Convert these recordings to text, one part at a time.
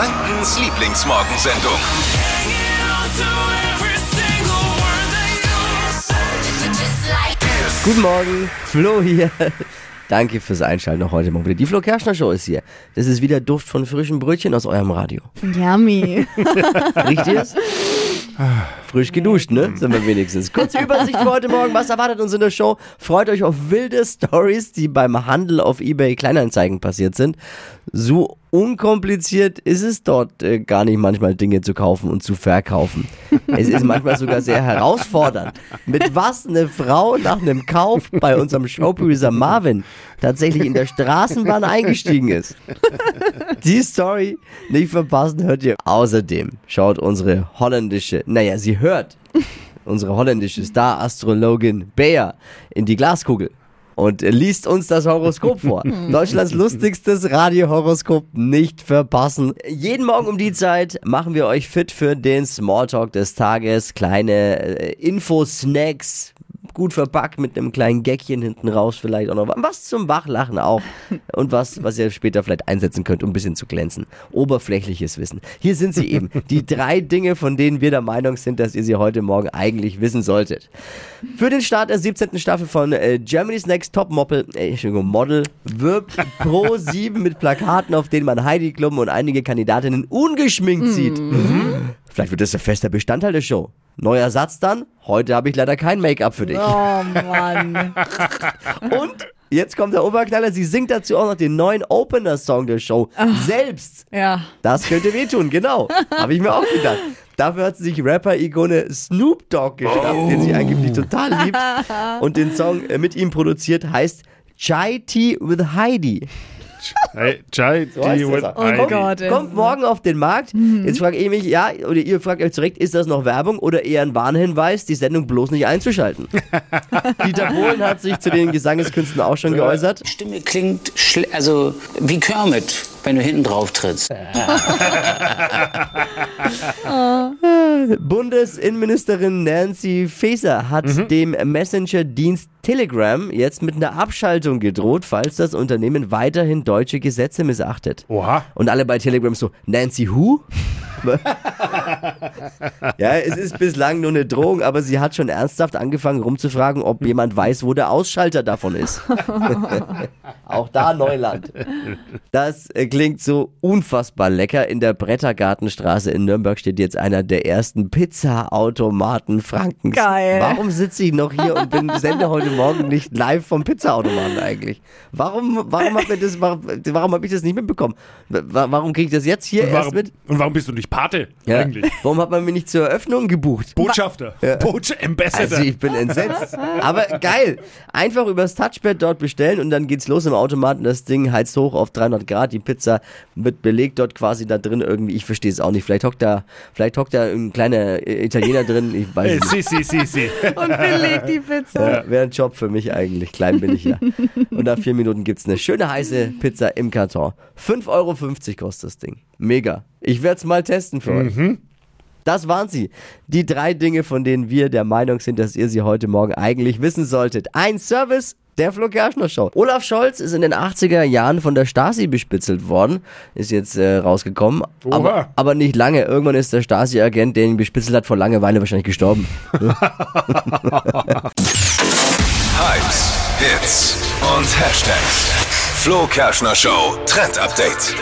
Frankens Lieblingsmorgensendung. Guten Morgen, Flo hier. Danke fürs Einschalten auch heute Morgen wieder. Die Flo Kerschner Show ist hier. Das ist wieder Duft von frischen Brötchen aus eurem Radio. Yummy. Riecht ihr's? Frisch geduscht, ne? Sind wir wenigstens. Kurze Übersicht für heute Morgen. Was erwartet uns in der Show? Freut euch auf wilde Stories, die beim Handel auf eBay Kleinanzeigen passiert sind. So unkompliziert ist es dort äh, gar nicht manchmal Dinge zu kaufen und zu verkaufen. Es ist manchmal sogar sehr herausfordernd. Mit was eine Frau nach einem Kauf bei unserem Showproducer Marvin tatsächlich in der Straßenbahn eingestiegen ist. Die Story nicht verpassen, hört ihr. Außerdem schaut unsere holländische, naja, sie hört unsere holländische Star-Astrologin Bea in die Glaskugel und liest uns das Horoskop vor. Deutschlands lustigstes Radiohoroskop nicht verpassen. Jeden Morgen um die Zeit machen wir euch fit für den Smalltalk des Tages. Kleine äh, Infosnacks, gut verpackt mit einem kleinen Gäckchen hinten raus vielleicht auch noch. Was zum Wachlachen auch. Und was, was ihr später vielleicht einsetzen könnt, um ein bisschen zu glänzen. Oberflächliches Wissen. Hier sind sie eben. Die drei Dinge, von denen wir der Meinung sind, dass ihr sie heute Morgen eigentlich wissen solltet. Für den Start der 17. Staffel von äh, Germany's Next Top Model, äh, Model wirbt Pro 7 mit Plakaten, auf denen man Heidi Klum und einige Kandidatinnen ungeschminkt sieht. Vielleicht wird das ein fester Bestandteil der Show. Neuer Satz dann. Heute habe ich leider kein Make-up für dich. Oh Mann. Und jetzt kommt der Oberknaller. Sie singt dazu auch noch den neuen Opener-Song der Show. Selbst. Ja. Das könnte wehtun, genau. Habe ich mir auch gedacht. Dafür hat sie sich Rapper-Ikone Snoop Dogg geschnappt, den sie angeblich total liebt. Und den Song äh, mit ihm produziert heißt Chai Tea with Heidi. Hey, Chai, So die. Heidi. Oh ey. Kommt morgen auf den Markt. Jetzt frage ich mich, ja, oder ihr fragt euch direkt, ist das noch Werbung oder eher ein Warnhinweis, die Sendung bloß nicht einzuschalten? Dieter Bohlen hat sich zu den Gesangeskünsten auch schon geäußert. Stimme klingt also wie Kermit, wenn du hinten drauf trittst. Bundesinnenministerin Nancy Faeser hat dem Messenger-Dienst Telegram jetzt mit einer Abschaltung gedroht, falls das Unternehmen weiterhin deutsche Gesetze missachtet. Oha. Und alle bei Telegram so, Nancy who? ja, es ist bislang nur eine Drohung, aber sie hat schon ernsthaft angefangen rumzufragen, ob jemand weiß, wo der Ausschalter davon ist. Auch da Neuland. Das äh, klingt so unfassbar lecker. In der Brettergartenstraße in Nürnberg steht jetzt einer der ersten Pizza-Automaten Frankens. Geil. Warum sitze ich noch hier und bin sende heute Morgen nicht live vom Pizza-Automaten eigentlich? Warum, warum habe warum, warum hab ich das nicht mitbekommen? Wa- Warum kriege ich das jetzt hier Und erst warum, mit? und warum bist du nicht Pate Ja. eigentlich? Warum hat man mich nicht zur Eröffnung gebucht? Botschafter. Botscha Ambassador. Also ich bin entsetzt. Aber geil. Einfach übers Touchpad dort bestellen und dann geht's los im Automaten. Das Ding heizt hoch auf 300 Grad. Die Pizza wird belegt dort quasi da drin irgendwie. Ich verstehe es auch nicht. Vielleicht hockt da, vielleicht hockt da ein kleiner äh, Italiener drin. Ich weiß es nicht. si, si, si, si. Und belegt die Pizza. Ja, Wäre ein Job für mich eigentlich. Klein bin ich ja. Und nach vier Minuten gibt's eine schöne heiße Pizza im Karton. 5,50 Euro kostet das Ding. Mega. Ich werde es mal testen für euch. Das waren sie. Die drei Dinge, von denen wir der Meinung sind, dass ihr sie heute Morgen eigentlich wissen solltet. Ein Service der Flo Kerschner Show. Olaf Scholz ist in den 80er Jahren von der Stasi bespitzelt worden. Ist jetzt äh, rausgekommen. Aber, aber nicht lange. Irgendwann ist der Stasi-Agent, der ihn bespitzelt hat, vor Langeweile wahrscheinlich gestorben. Hypes, Hits und Hashtags. Flo Kerschner Show Trend Update.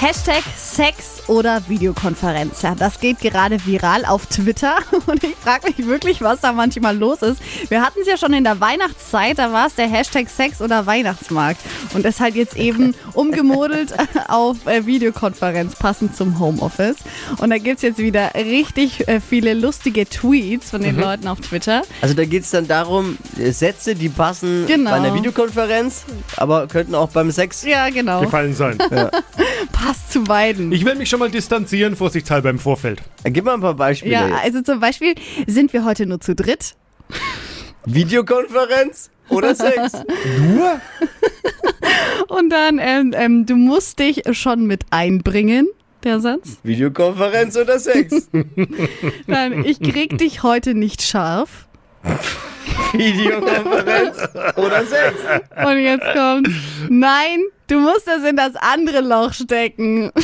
Hashtag Sex oder Videokonferenz. Ja, das geht gerade viral auf Twitter und ich frage mich wirklich, was da manchmal los ist. Wir hatten es ja schon in der Weihnachtszeit, da war es der Hashtag Sex oder Weihnachtsmarkt und ist halt jetzt eben umgemodelt auf äh, Videokonferenz, passend zum Homeoffice. Und da gibt es jetzt wieder richtig äh, viele lustige Tweets von den Leuten auf Twitter. Also da geht's dann darum, äh, Sätze, die passen Genau. bei einer Videokonferenz, aber könnten auch beim Sex. Ja, genau. Gefallen sein. Passt zu beiden. Ich will mich schon mal distanzieren, vorsichtshalber im Vorfeld. Äh, Gib mal ein paar Beispiele. ja, jetzt. also zum Beispiel sind wir heute nur zu dritt. Videokonferenz oder Sex? Nur? Und dann, ähm, ähm, du musst dich schon mit einbringen, der Satz. Videokonferenz oder Sex? Dann, ich krieg dich heute nicht scharf. Videokonferenz oder Sex? Und jetzt kommt, nein, du musst das in das andere Loch stecken.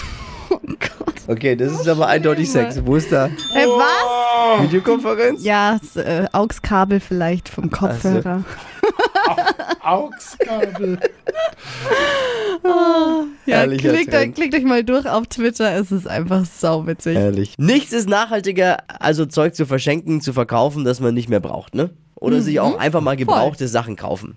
Okay, das ist aber eindeutig Sex. Wo ist da Äh, was? Videokonferenz? Ja, das, äh, AUX-Kabel vielleicht vom Kopfhörer. Augskabel. Ja, Herrlicher klickt, euch, klickt euch mal durch auf Twitter, es ist einfach sauwitzig. Ehrlich. Nichts ist nachhaltiger, also Zeug zu verschenken, zu verkaufen, das man nicht mehr braucht, ne? Oder sich auch einfach mal gebrauchte Sachen kaufen.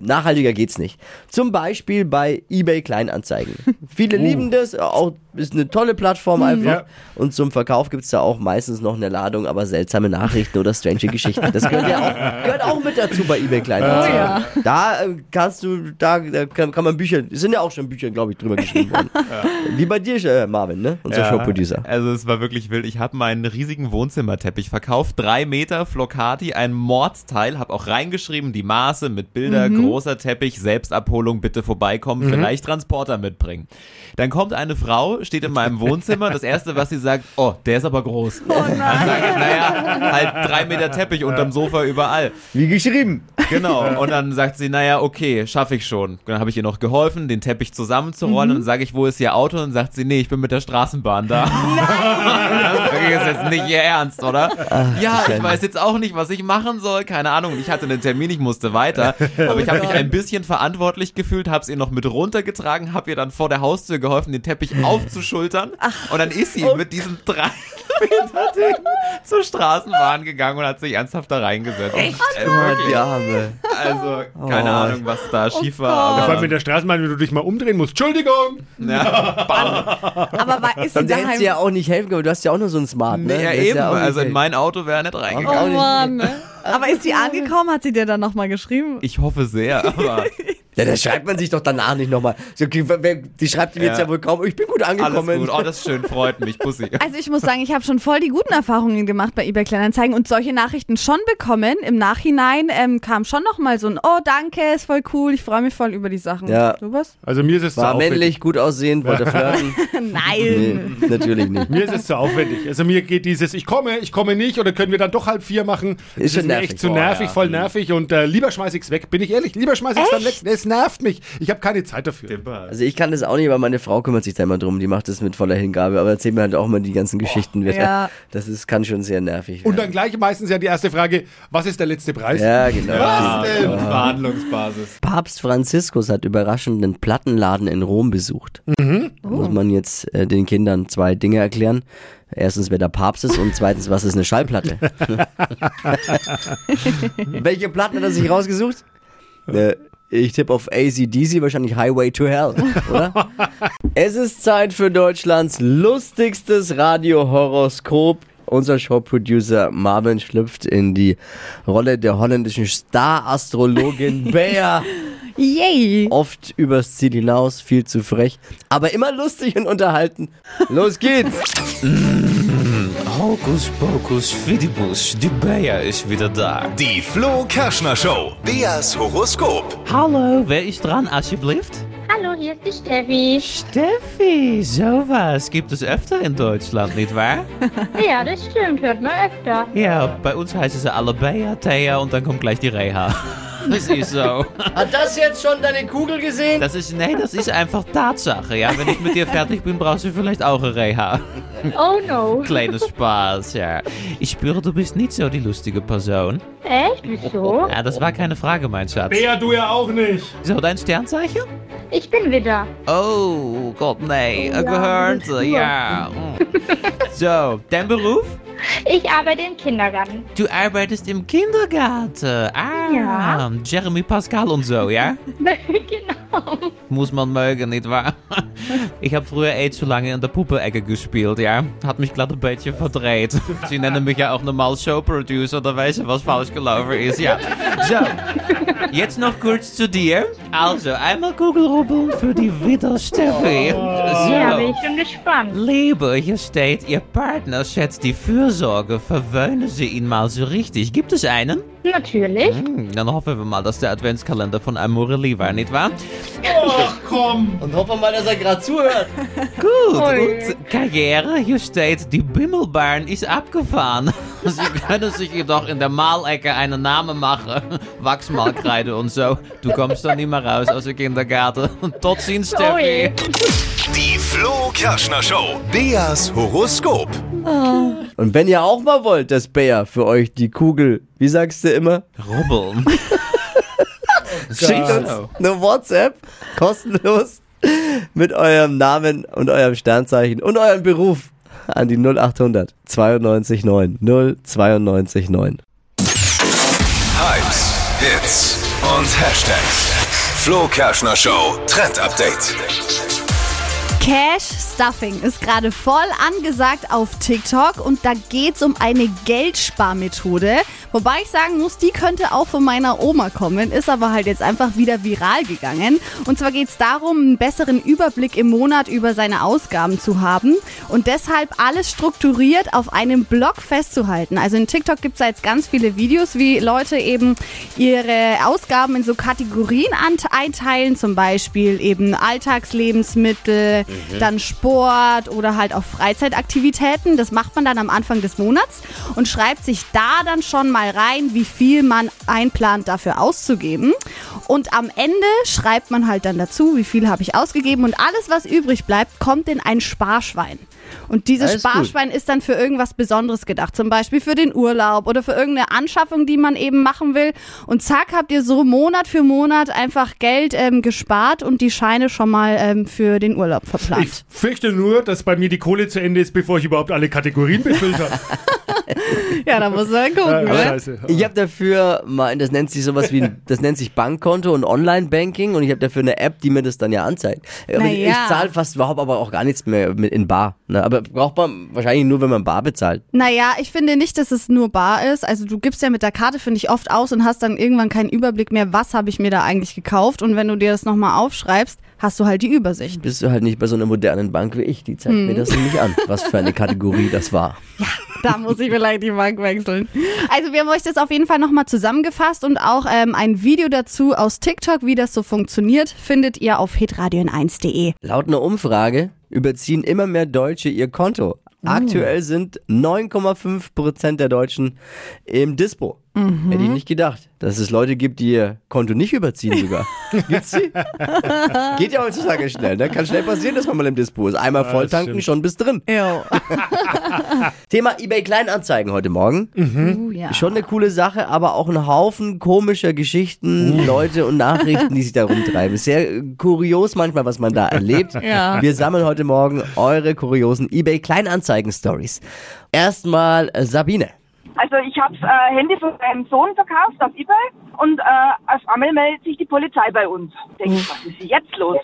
Nachhaltiger geht's nicht. Zum Beispiel bei eBay Kleinanzeigen. Viele lieben das, auch ist eine tolle Plattform einfach. Ja. Und zum Verkauf gibt's da auch meistens noch eine Ladung, aber seltsame Nachrichten oder strange Geschichten. Das gehört ja auch, gehört auch mit dazu bei eBay Kleinanzeigen. Da äh, kannst du, da, da kann, kann man Bücher, es sind ja auch schon Bücher, glaube ich, drüber geschrieben worden. Wie bei dir, äh, Marvin, ne? Unser Showproducer. Also es war wirklich wild. Ich habe meinen riesigen Wohnzimmerteppich verkauft. Drei Meter Flocati, ein Mordsteil. Habe auch reingeschrieben, die Maße mit Bilder, großer Teppich, Selbstabholung, bitte vorbeikommen, vielleicht Transporter mitbringen. Dann kommt eine Frau, steht in meinem Wohnzimmer. Das erste, was sie sagt, oh, der ist aber groß. Oh nein. Dann sage ich, naja, halt drei Meter Teppich unterm Sofa überall. Wie geschrieben. Genau. Und dann sagt sie, naja, okay, schaffe ich schon. Dann habe ich ihr noch geholfen, den Teppich zusammenzurollen. Und dann sage ich, wo ist ihr Auto? Und dann sagt sie, nee, ich bin mit der Straßenbahn da. das ist jetzt nicht ihr Ernst, oder? ja, ich weiß jetzt auch nicht, was ich machen soll. Keine Ahnung. Ich hatte einen Termin, ich musste weiter. Aber ich habe mich ein bisschen verantwortlich gefühlt, habe es ihr noch mit runtergetragen, habe ihr dann vor der Haustür geholfen, den Teppich aufzuschultern. Und dann ist sie mit diesem drei Meter Ding zur Straßenbahn gegangen und hat sich ernsthaft da reingesetzt. Echt? Äh, Oh, wirklich. die Arme. Also, keine Oh. Ahnung, was da schief war. Vor allem Aber, mit der Straßenbahn, wenn du dich mal umdrehen musst. Entschuldigung! ja, bam. Aber war, ist sie daheim? dir ja auch nicht helfen können, du hast ja auch nur so ein Smart, ne? Nee, ja, eben. nicht also in mein Auto wäre er nicht reingegangen. Oh Mann. Aber ist sie angekommen? Hat sie dir dann nochmal geschrieben? Ich hoffe sehr, aber Ja, das schreibt man sich doch danach nicht nochmal. Die schreibt ihm jetzt Ja. ja wohl kaum, ich bin gut alles angekommen. gut. Oh, das ist schön, freut mich. Pussy. Also ich muss sagen, ich habe schon voll die guten Erfahrungen gemacht bei eBay Kleinanzeigen und solche Nachrichten schon bekommen. Im Nachhinein ähm, kam schon nochmal so ein Oh, danke, ist voll cool, ich freue mich voll über die Sachen. Ja. Du was? Also mir ist es zu War aufwendig. männlich, gut aussehend, wollte flirten. Nein. Nee, natürlich nicht. Mir ist es zu aufwendig. Also mir geht dieses, ich komme, ich komme nicht oder können wir dann doch halb vier machen. Ist Das schon mir nervig. echt zu Oh, nervig, ja. voll nervig und äh, lieber schmeiß ich's weg, bin ich ehrlich. Lieber schmeiß ich's dann weg. Es nervt mich. Ich habe keine Zeit dafür. Also ich kann das auch nicht, aber meine Frau kümmert sich da immer drum. Die macht das mit voller Hingabe, aber erzählt mir halt auch mal die ganzen Geschichten. wieder. Ja. Das ist, kann schon sehr nervig Und werden. dann gleich meistens ja die erste Frage, was ist der letzte Preis? Ja, genau. Was denn? Verhandlungsbasis. Papst Franziskus hat überraschend einen Plattenladen in Rom besucht. Mhm. Da muss man jetzt äh, den Kindern zwei Dinge erklären. Erstens, wer der Papst ist und zweitens, was ist eine Schallplatte? Welche Platten hat er sich rausgesucht? Äh, ich tippe auf ACDC, wahrscheinlich Highway to Hell, oder? es ist Zeit für Deutschlands lustigstes Radiohoroskop. Unser Showproducer Marvin schlüpft in die Rolle der holländischen Star-Astrologin Bea. Yay. Oft übers Ziel hinaus, viel zu frech, aber immer lustig und unterhalten. Los geht's! Hokus pokus fidibus, die Bea ist wieder da. Die Flo Kerschner Show. Beas Horoskop. Hallo, wer ist dran, alsjeblieft? Hallo, hier ist die Steffi. Steffi, sowas gibt es öfter in Deutschland, nicht wahr? Ja, das stimmt, hört man öfter. Ja, bei uns heißen sie alle Bea, Thea und dann kommt gleich die Reha. Das ist so. Hat das jetzt schon deine Kugel gesehen? Das ist, nee, das ist einfach Tatsache, ja. Wenn ich mit dir fertig bin, brauchst du vielleicht auch eine Reha. Oh no. Kleiner Spaß, ja. Ich spüre, du bist nicht so die lustige Person. Echt? Wieso? Ja, das war keine Frage, mein Schatz. Bea, du ja auch nicht. So, dein Sternzeichen? Ich bin wieder. Oh, Gott, nee. Ja, Gehört, ja. mm. So, dein Beruf? Ich arbeite im Kindergarten. Du arbeitest im Kindergarten. Ah, Ja. Jeremy Pascal und so, ja? Muss man mögen, nicht wahr? Ich habe früher echt zu lange in der Puppenecke gespielt, ja? Hat mich glatt ein beetje verdreht. Sie nennen mich ja auch normal Showproducer, da weiß je was falsch gelaufen ist, ja. So, jetzt noch kurz zu dir. Also, einmal Kugelrubbeln für die Widder Steffi. Ja, bin So. ich schon gespannt. Liebe, hier steht, Ihr Partner schätzt die Fürsorge. Verwöhnen Sie ihn mal so richtig. Gibt es einen? Natürlich. Hm, Dann hoffen wir mal, dass der Adventskalender von Amorelie war, nicht wahr? Und hoffen wir mal, dass er gerade zuhört. Gut, und Karriere, hier steht, die Bimmelbahn ist abgefahren. Sie können sich jedoch in der Malecke einen Namen machen. Wachsmalkreide und so. Du kommst da nicht mehr raus aus dem Kindergarten. Tot ziens, Steffi. Die Flo Kerschner Show. Beas Horoskop. Und wenn ihr auch mal wollt, dass Bär für euch die Kugel, wie sagst du immer, Rubbeln. schickt uns eine WhatsApp, kostenlos, mit eurem Namen und eurem Sternzeichen und eurem Beruf an die 0800 92 9 092 9. Hypes, Hits und Hashtags. Flo Kerschner Show Trend Update. Cash Stuffing ist gerade voll angesagt auf TikTok und da geht's um eine Geldsparmethode. Wobei ich sagen muss, die könnte auch von meiner Oma kommen, ist aber halt jetzt einfach wieder viral gegangen. Und zwar geht's darum, einen besseren Überblick im Monat über seine Ausgaben zu haben und deshalb alles strukturiert auf einem Blog festzuhalten. Also in TikTok gibt's da jetzt ganz viele Videos, wie Leute eben ihre Ausgaben in so Kategorien einteilen, zum Beispiel eben Alltagslebensmittel, dann Sport oder halt auch Freizeitaktivitäten. Das macht man dann am Anfang des Monats und schreibt sich da dann schon mal rein, wie viel man einplant dafür auszugeben. Und am Ende schreibt man halt dann dazu, wie viel habe ich ausgegeben und alles, was übrig bleibt, kommt in ein Sparschwein. Und dieses Das ist gut. Sparschwein ist dann für irgendwas Besonderes gedacht, zum Beispiel für den Urlaub oder für irgendeine Anschaffung, die man eben machen will. Und zack, habt ihr so Monat für Monat einfach Geld ähm, gespart und die Scheine schon mal ähm, für den Urlaub Ich verplant. fürchte nur, dass bei mir die Kohle zu Ende ist, bevor ich überhaupt alle Kategorien befüllt habe. Ja, da muss man gucken. Ja, ne? scheiße. Ich habe dafür mal, das nennt sich sowas wie, das nennt sich Bankkonto und Online-Banking und ich habe dafür eine App, die mir das dann ja anzeigt. Aber Na ich ja. zahle fast überhaupt aber auch gar nichts mehr mit in Bar. Ne? Aber braucht man wahrscheinlich nur, wenn man Bar bezahlt. Naja, ich finde nicht, dass es nur bar ist. Also du gibst ja mit der Karte, finde ich, oft aus und hast dann irgendwann keinen Überblick mehr, was habe ich mir da eigentlich gekauft. Und wenn du dir das nochmal aufschreibst, hast du halt die Übersicht. Bist du halt nicht bei so einer modernen Bank wie ich. Die zeigt Hm. mir das nämlich an, was für eine Kategorie das war. Da muss ich vielleicht die Bank wechseln. Also wir haben euch das auf jeden Fall nochmal zusammengefasst und auch ähm, ein Video dazu aus TikTok, wie das so funktioniert, findet ihr auf hitradion1.de. Laut einer Umfrage überziehen immer mehr Deutsche ihr Konto. Aktuell sind 9,5 Prozent der Deutschen im Dispo. Hätte ich nicht gedacht, dass es Leute gibt, die ihr Konto nicht überziehen sogar. Gibt's die? Geht ja heutzutage schnell. Ne? Kann schnell passieren, dass man mal im Dispo ist. Einmal voll tanken, schon bis drin. Thema eBay Kleinanzeigen heute Morgen. Uh, ja. Schon eine coole Sache, aber auch ein Haufen komischer Geschichten, Leute und Nachrichten, die sich da rumtreiben. Sehr äh, kurios manchmal, was man da erlebt. Ja. Wir sammeln heute Morgen eure kuriosen eBay Kleinanzeigen Stories. Erstmal Sabine. Also ich habe das äh, Handy von meinem Sohn verkauft auf Ebay und äh, auf einmal meldet sich die Polizei bei uns. Denke ich, was ist jetzt los?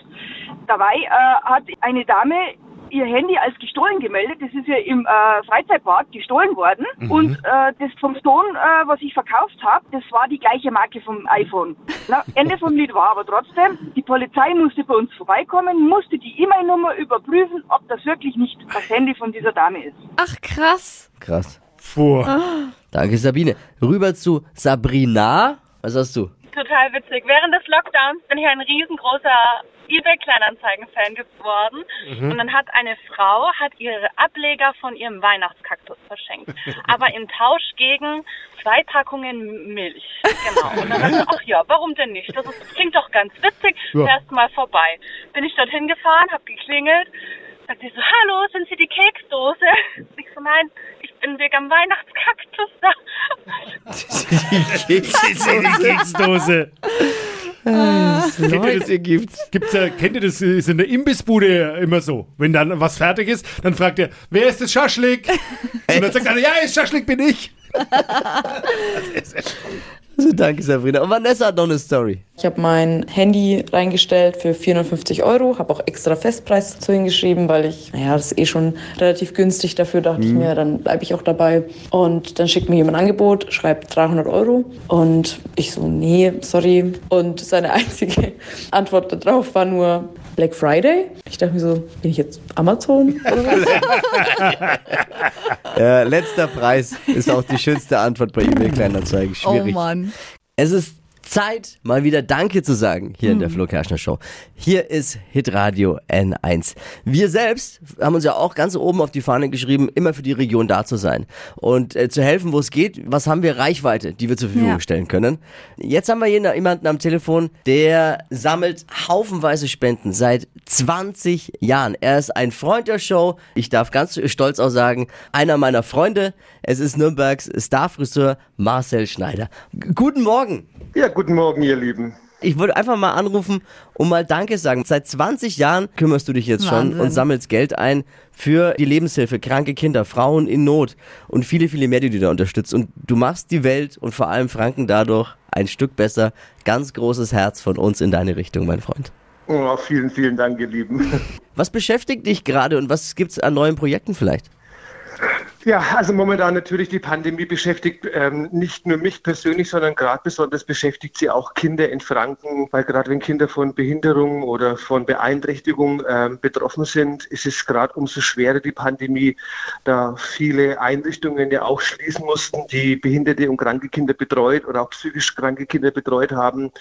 Dabei äh, hat eine Dame ihr Handy als gestohlen gemeldet. Das ist ja im äh, Freizeitpark gestohlen worden. Und äh, das vom Sohn, äh, was ich verkauft habe, das war die gleiche Marke vom iPhone. Na, Ende vom Lied war aber trotzdem, die Polizei musste bei uns vorbeikommen, musste die E-Mail-Nummer überprüfen, ob das wirklich nicht das Handy von dieser Dame ist. Ach krass. Krass. Vor. Danke, Sabine. Rüber zu Sabrina. Was hast du? Total witzig. Während des Lockdowns bin ich ein riesengroßer eBay-Kleinanzeigen-Fan geworden. Und dann hat eine Frau hat ihre Ableger von ihrem Weihnachtskaktus verschenkt. Aber im Tausch gegen zwei Packungen Milch. Genau. Und dann dachte ich, ach ja, warum denn nicht? Das ist, klingt doch ganz witzig. Ja. Fährst mal vorbei. Bin ich dorthin gefahren, hab geklingelt. Sagt sie so, hallo, sind Sie die Keksdose? Ich so, nein, ich bin wegen am Weihnachtskaktus da. die Keksdose. Kennt ihr Leute das, gibt's. gibt's ja, kennt ihr das, ist in der Imbissbude immer so. Wenn dann was fertig ist, dann fragt er, wer ist das Schaschlik? Und dann sagt einer, ja, ist Schaschlik bin ich. Also, danke, Sabrina. Und Vanessa hat noch eine Story. Ich habe mein Handy reingestellt für 450 Euro, habe auch extra Festpreis dazu hingeschrieben, weil ich, naja, das ist eh schon relativ günstig dafür, dachte ich mir, dann bleibe ich auch dabei. Und dann schickt mir jemand ein Angebot, schreibt 300 Euro und ich so, nee, sorry. Und seine einzige Antwort darauf war nur, Black Friday. Ich dachte mir so, bin ich jetzt Amazon oder was? Äh, letzter Preis ist auch die schönste Antwort bei eBay Kleinanzeigen. Schwierig. Oh Mann. Es ist Zeit, mal wieder Danke zu sagen hier in der Flo Kerschner Show. Hier ist Hitradio N1. Wir selbst haben uns ja auch ganz oben auf die Fahne geschrieben, immer für die Region da zu sein und äh, zu helfen, wo es geht. Was haben wir Reichweite, die wir zur Verfügung Ja. stellen können? Jetzt haben wir hier jemanden am Telefon, der sammelt haufenweise Spenden seit 20 Jahren. Er ist ein Freund der Show. Ich darf ganz stolz auch sagen, einer meiner Freunde. Es ist Nürnbergs Starfriseur Marcel Schneider. G guten Morgen. Ja, guten Morgen, ihr Lieben. Ich wollte einfach mal anrufen und mal Danke sagen. Seit 20 Jahren kümmerst du dich jetzt schon Wahnsinn. und sammelst Geld ein für die Lebenshilfe, kranke Kinder, Frauen in Not und viele, viele mehr, die du da unterstützt. Und du machst die Welt und vor allem Franken dadurch ein Stück besser. Ganz großes Herz von uns in deine Richtung, mein Freund. Oh, vielen, vielen Dank, ihr Lieben. Was beschäftigt dich gerade und was gibt's an neuen Projekten vielleicht? Ja, also momentan natürlich die Pandemie beschäftigt ähm, nicht nur mich persönlich, sondern gerade besonders beschäftigt sie auch Kinder in Franken, weil gerade wenn Kinder von Behinderung oder von Beeinträchtigung ähm, betroffen sind, ist es gerade umso schwerer die Pandemie, da viele Einrichtungen ja auch schließen mussten, die behinderte und kranke Kinder betreut oder auch psychisch kranke Kinder betreut haben.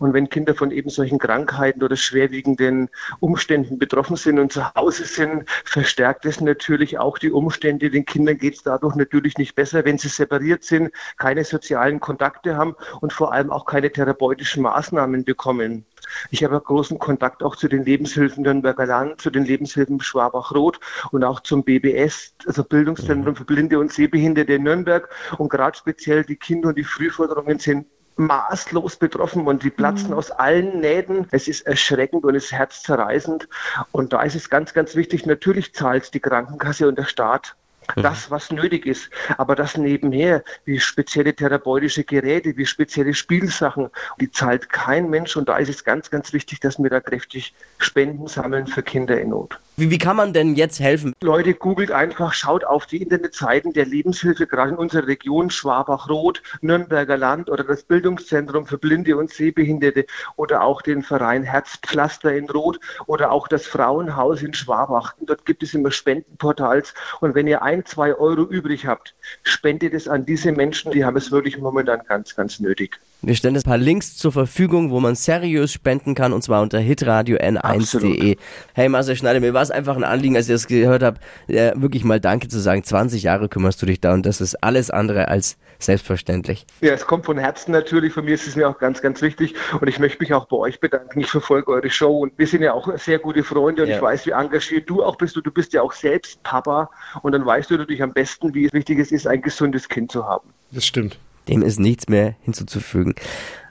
Und wenn Kinder von eben solchen Krankheiten oder schwerwiegenden Umständen betroffen sind und zu Hause sind, verstärkt es natürlich auch die Umstände. Den Kindern geht es dadurch natürlich nicht besser, wenn sie separiert sind, keine sozialen Kontakte haben und vor allem auch keine therapeutischen Maßnahmen bekommen. Ich habe großen Kontakt auch zu den Lebenshilfen Nürnberger Land, zu den Lebenshilfen Schwabach-Rot und auch zum BBS, also Bildungszentrum für Blinde und Sehbehinderte in Nürnberg. Und gerade speziell die Kinder- und die Frühforderungen sind maßlos betroffen und die platzen aus allen Nähten. Es ist erschreckend und es ist herzzerreißend. Und da ist es ganz, ganz wichtig, natürlich zahlt die Krankenkasse und der Staat das, was nötig ist. Aber das nebenher, wie spezielle therapeutische Geräte, wie spezielle Spielsachen, die zahlt kein Mensch. Und da ist es ganz, ganz wichtig, dass wir da kräftig Spenden sammeln für Kinder in Not. Wie, wie kann man denn jetzt helfen? Leute, googelt einfach, schaut auf die Internetseiten der Lebenshilfe, gerade in unserer Region, Schwabach-Rot, Nürnberger Land oder das Bildungszentrum für Blinde und Sehbehinderte oder auch den Verein Herzpflaster in Rot oder auch das Frauenhaus in Schwabach. Dort gibt es immer Spendenportals. Und wenn ihr ein, zwei Euro übrig habt, spendet es an diese Menschen, die haben es wirklich momentan ganz, ganz nötig. Wir stellen ein paar Links zur Verfügung, wo man seriös spenden kann, und zwar unter hitradio n1.de. Hey Marcel Schneider, mir war es einfach ein Anliegen, als ich das gehört habe, wirklich mal Danke zu sagen. 20 Jahre kümmerst du dich da und das ist alles andere als selbstverständlich. Ja, es kommt von Herzen natürlich. Von mir ist es mir auch ganz, ganz wichtig. Und ich möchte mich auch bei euch bedanken. Ich verfolge eure Show und wir sind ja auch sehr gute Freunde und Ja. ich weiß, wie engagiert du auch bist. Und du bist ja auch selbst Papa. Und dann weißt du natürlich am besten, wie wichtig es ist, ein gesundes Kind zu haben. Das stimmt. Dem ist nichts mehr hinzuzufügen.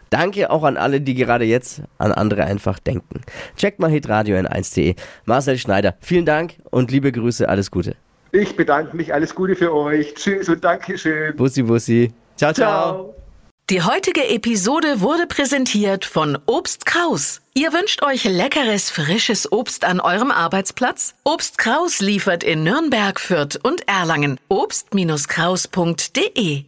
Danke auch an alle, die gerade jetzt an andere einfach denken. Checkt mal hitradio n1.de. Marcel Schneider, vielen Dank und liebe Grüße, alles Gute. Ich bedanke mich. Alles Gute für euch. Tschüss und Dankeschön. Bussi, Bussi. Ciao, ciao. Die heutige Episode wurde präsentiert von Obst Kraus. Ihr wünscht euch leckeres, frisches Obst an eurem Arbeitsplatz? Obst Kraus liefert in Nürnberg, Fürth und Erlangen. Obst-Kraus.de